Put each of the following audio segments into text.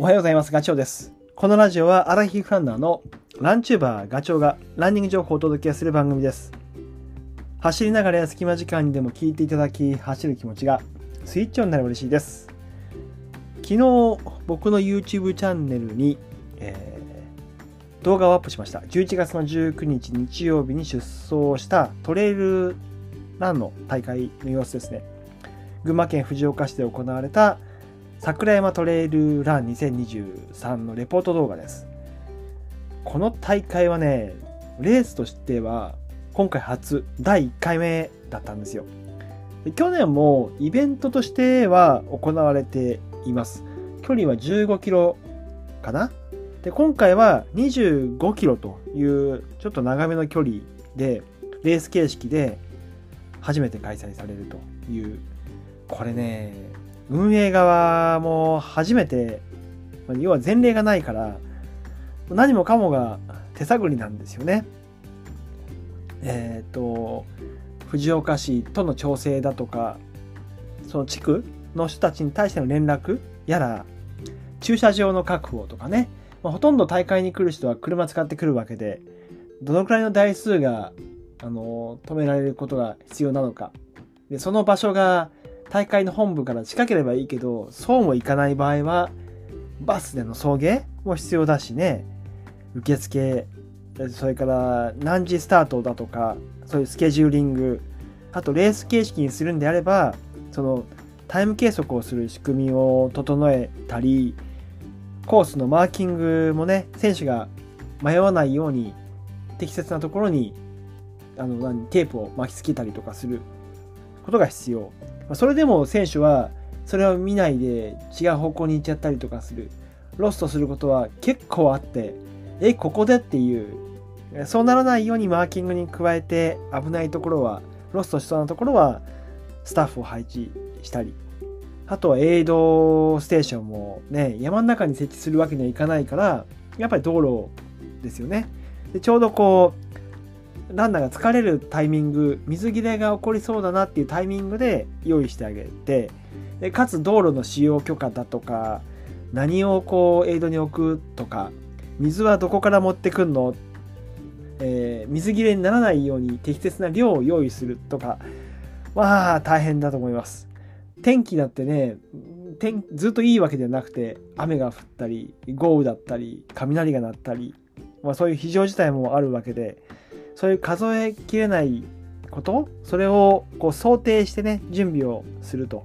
おはようございます。ガチョウです。このラジオはアラヒフランナーのランチューバーガチョウがランニング情報をお届けする番組です。走りながらや隙間時間にでも聞いていただき、走る気持ちがスイッチオンになれば嬉しいです。昨日、僕の YouTube チャンネルに、えー、動画をアップしました。11月の19日日曜日に出走したトレイルランの大会の様子ですね。群馬県藤岡市で行われた桜山トレイルラン2023のレポート動画です。この大会はね、レースとしては今回初第1回目だったんですよ。去年もイベントとしては行われています。距離は15キロかな？で、今回は25キロというちょっと長めの距離で、レース形式で初めて開催されるという、これね、運営側も初めて、要は前例がないから、何もかもが手探りなんですよね。えっ、ー、と、藤岡市との調整だとか、その地区の人たちに対しての連絡やら、駐車場の確保とかね、まあ、ほとんど大会に来る人は車使ってくるわけで、どのくらいの台数が、あの、止められることが必要なのか。で、その場所が大会の本部から近ければいいけど、そうもいかない場合は、バスでの送迎も必要だしね、受付、それから何時スタートだとか、そういうスケジューリング、あとレース形式にするんであれば、そのタイム計測をする仕組みを整えたり、コースのマーキングもね、選手が迷わないように適切なところにあの何テープを巻きつけたりとかすることが必要。それでも選手はそれを見ないで違う方向に行っちゃったりとかする。ロストすることは結構あって、え、ここでっていう、そうならないようにマーキングに加えて危ないところは、ロストしそうなところはスタッフを配置したり。あとはエイドステーションもね、山の中に設置するわけにはいかないから、やっぱり道路ですよね。でちょうどこう、ランナーが疲れるタイミング水切れが起こりそうだなっていうタイミングで用意してあげてでかつ道路の使用許可だとか何をこうエイドに置くとか水はどこから持ってくんの、えー、水切れにならないように適切な量を用意するとかまあ大変だと思います。天気だってね天ずっといいわけではなくて雨が降ったり豪雨だったり雷が鳴ったり、まあ、そういう非常事態もあるわけでそういう数えきれないことそれをこう想定してね準備をすると。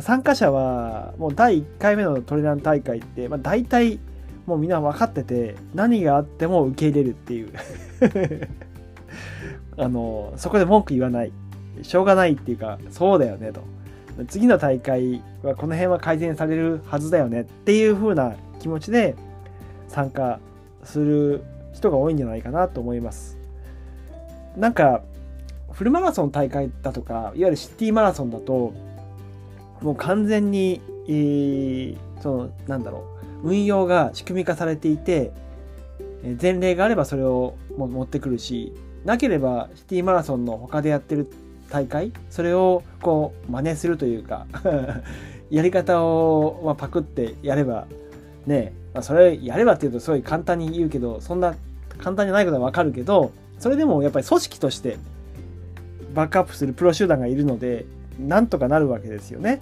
参加者はもう第1回目のトレラン大会って、まあ、大体もうみんな分かってて何があっても受け入れるっていう。あのそこで文句言わない。しょうがないっていうかそうだよねと。次の大会はこの辺は改善されるはずだよねっていう風な気持ちで参加する人が多いんじゃないかなと思います。なんかフルマラソン大会だとかいわゆるシティマラソンだともう完全に、えー、そのなんだろう運用が仕組み化されていて前例があればそれを持ってくるしなければシティマラソンの他でやってる大会それをこう真似するというか やり方を、まあ、パクってやればねまあ、それやればっていうとすごい簡単に言うけどそんな簡単じゃないことはわかるけどそれでもやっぱり組織としてバックアップするプロ集団がいるのでなんとかなるわけですよね。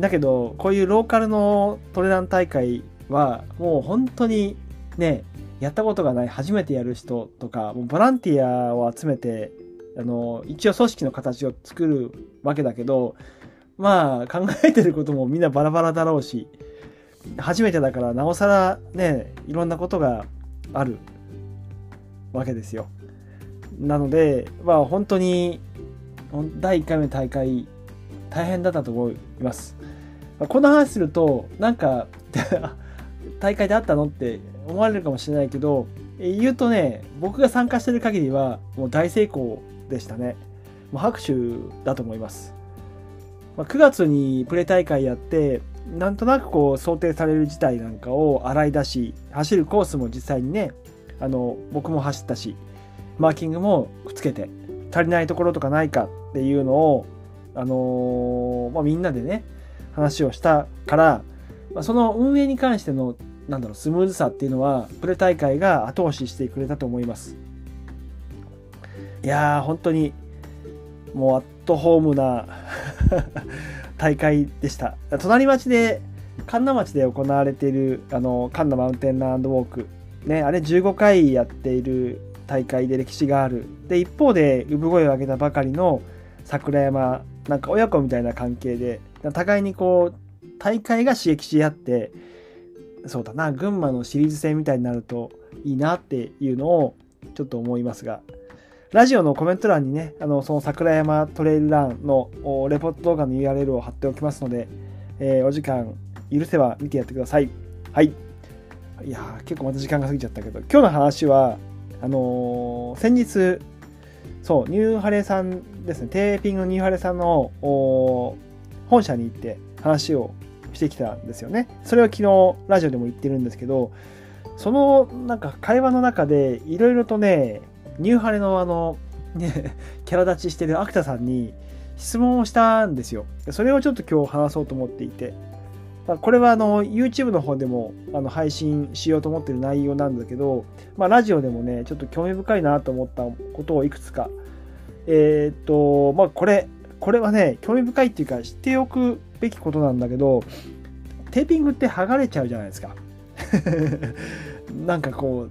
だけどこういうローカルのトレラン大会はもう本当にねやったことがない初めてやる人とかもボランティアを集めてあの一応組織の形を作るわけだけどまあ考えてることもみんなバラバラだろうし初めてだからなおさらねいろんなことがあるわけですよ。なのでまあ本当に第1回目の大会大変だったと思います。こんな話するとなんか 大会であったのって思われるかもしれないけど言うとね僕が参加してる限りはもう大成功でしたね。もう拍手だと思います。ま、9月にプレ大会やってなんとなくこう想定される事態なんかを洗い出し走るコースも実際にねあの僕も走ったしマーキングもくっつけて足りないところとかないかっていうのを、あのー、まあ、みんなでね話をしたからまあ、その運営に関してのなんだろうスムーズさっていうのはプレ大会が後押ししてくれたと思います。いやー本当にもうアットホームな大会でした。隣町で神田町で行われているあの神田マウンテンランドウォーク。ねあれ15回やっている大会で歴史がある。で一方で産声を上げたばかりの桜山なんか親子みたいな関係で互いにこう大会が刺激し合ってそうだな群馬のシリーズ戦みたいになるといいなっていうのをちょっと思いますが。ラジオのコメント欄にねあのその桜山トレイルランのレポート動画の URL を貼っておきますので、えー、お時間許せば見てやってください。はい。いや結構また時間が過ぎちゃったけど今日の話はあのー、先日そうニューハレさんですね。テーピングのニューハレさんの本社に行って話をしてきたんですよね。それは昨日ラジオでも言ってるんですけど、そのなんか会話の中でいろいろとね、ニューハレのあの、ね、キャラ立ちしてるアクタさんに質問をしたんですよ。それをちょっと今日話そうと思っていて。これはあの YouTube の方でもあの配信しようと思ってる内容なんだけど、まあ、ラジオでもね、ちょっと興味深いなと思ったことをいくつか。えー、っと、まあ、これ、これはね、興味深いっていうか、知っておくべきことなんだけど、テーピングって剥がれちゃうじゃないですか。なんかこう、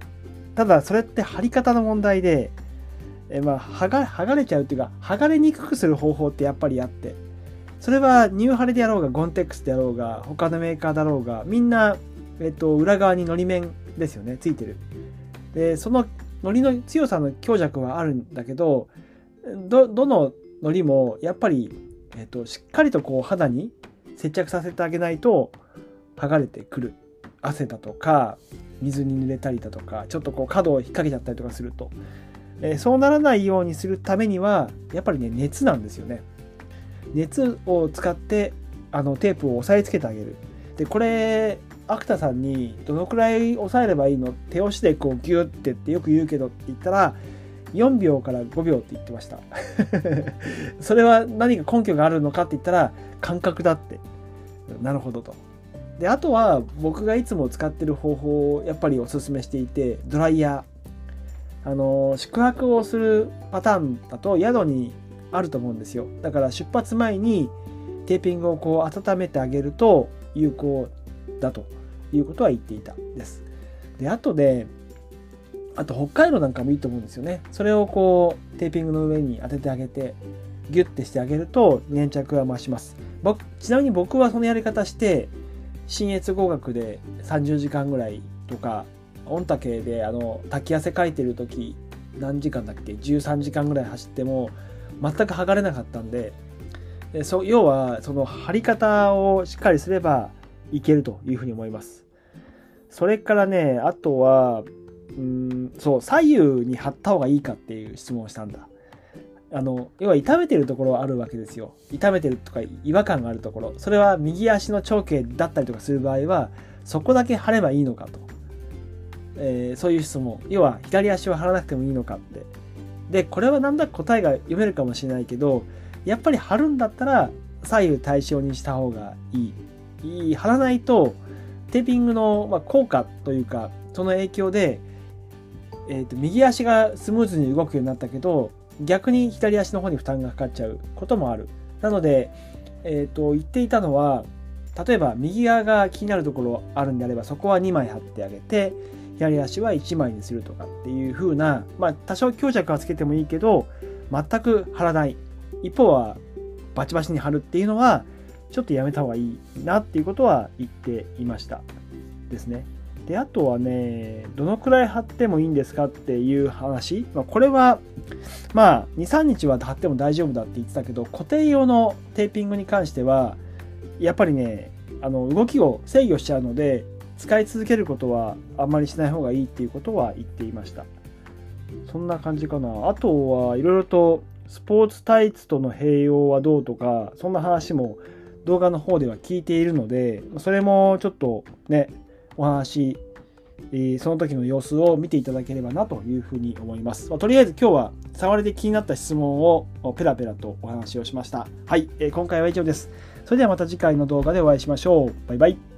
ただそれって貼り方の問題で、えまあ、剥が剥がれちゃうっていうか、剥がれにくくする方法ってやっぱりあって、それはニューハレであろうが、ゴンテックスであろうが、他のメーカーだろうが、みんな、えっと、裏側にのり面ですよね、ついてる。で、そののりの強さの強弱はあるんだけど、ど、どののりも、やっぱりえっ、と、しっかりとこう肌に接着させてあげないと剥がれてくる。汗だとか、水に濡れたりだとか、ちょっとこう角を引っ掛けちゃったりとかすると。えー、そうならないようにするためには、やっぱりね、熱なんですよね。熱を使ってあのテープを押さえつけてあげる。で、これ、アクタさんにどのくらい押さえればいいの？手押しでこうギュッてってよく言うけどって言ったら、4秒から5秒って言ってました それは何か根拠があるのかって言ったら感覚だってなるほどとであとは僕がいつも使ってる方法をやっぱりおすすめしていてドライヤーあの宿泊をするパターンだと宿にあると思うんですよだから出発前にテーピングをこう温めてあげると有効だということは言っていたですであとであと北海道なんかもいいと思うんですよね。それをこうテーピングの上に当ててあげてギュッてしてあげると粘着が増します。僕ちなみに僕はそのやり方して新越合格で30時間ぐらいとか御嶽であの滝汗かいてる時何時間だっけ？13時間ぐらい走っても全く剥がれなかったんででそ要はその貼り方をしっかりすればいけるというふうに思います。それからねあとはうんそう左右に貼った方がいいかっていう質問をしたんだあの要は痛めてるところはあるわけですよ。痛めてるとか違和感があるところ。それは右足の長径だったりとかする場合はそこだけ貼ればいいのかと、えー、そういう質問。要は左足を貼らなくてもいいのかって。でこれはなんだか答えが読めるかもしれないけどやっぱり貼るんだったら左右対称にした方がいい。いい貼らないとテーピングの、まあ効果というかその影響でえーと、右足がスムーズに動くようになったけど逆に左足の方に負担がかかっちゃうこともある。なので、えーと、言っていたのは例えば右側が気になるところあるんであればそこは2枚貼ってあげて左足は1枚にするとかっていう風なまあ多少強弱はつけてもいいけど全く貼らない。一方はバチバチに貼るっていうのはちょっとやめた方がいいなっていうことは言っていました。ですね。で、あとはね、どのくらい貼ってもいいんですかっていう話。まあ、これは、まあ、2、3日は貼っても大丈夫だって言ってたけど、固定用のテーピングに関しては、やっぱりね、あの、動きを制御しちゃうので、使い続けることはあんまりしない方がいいっていうことは言っていました。そんな感じかな。あとはいろいろとスポーツタイツとの併用はどうとか、そんな話も動画の方では聞いているので、それもちょっとね、お話、えその時の様子を見ていただければなというふうに思います。まあ、とりあえず今日は触りで気になった質問をペラペラとお話をしました。はい、えー、今回は以上です。それではまた次回の動画でお会いしましょう。バイバイ。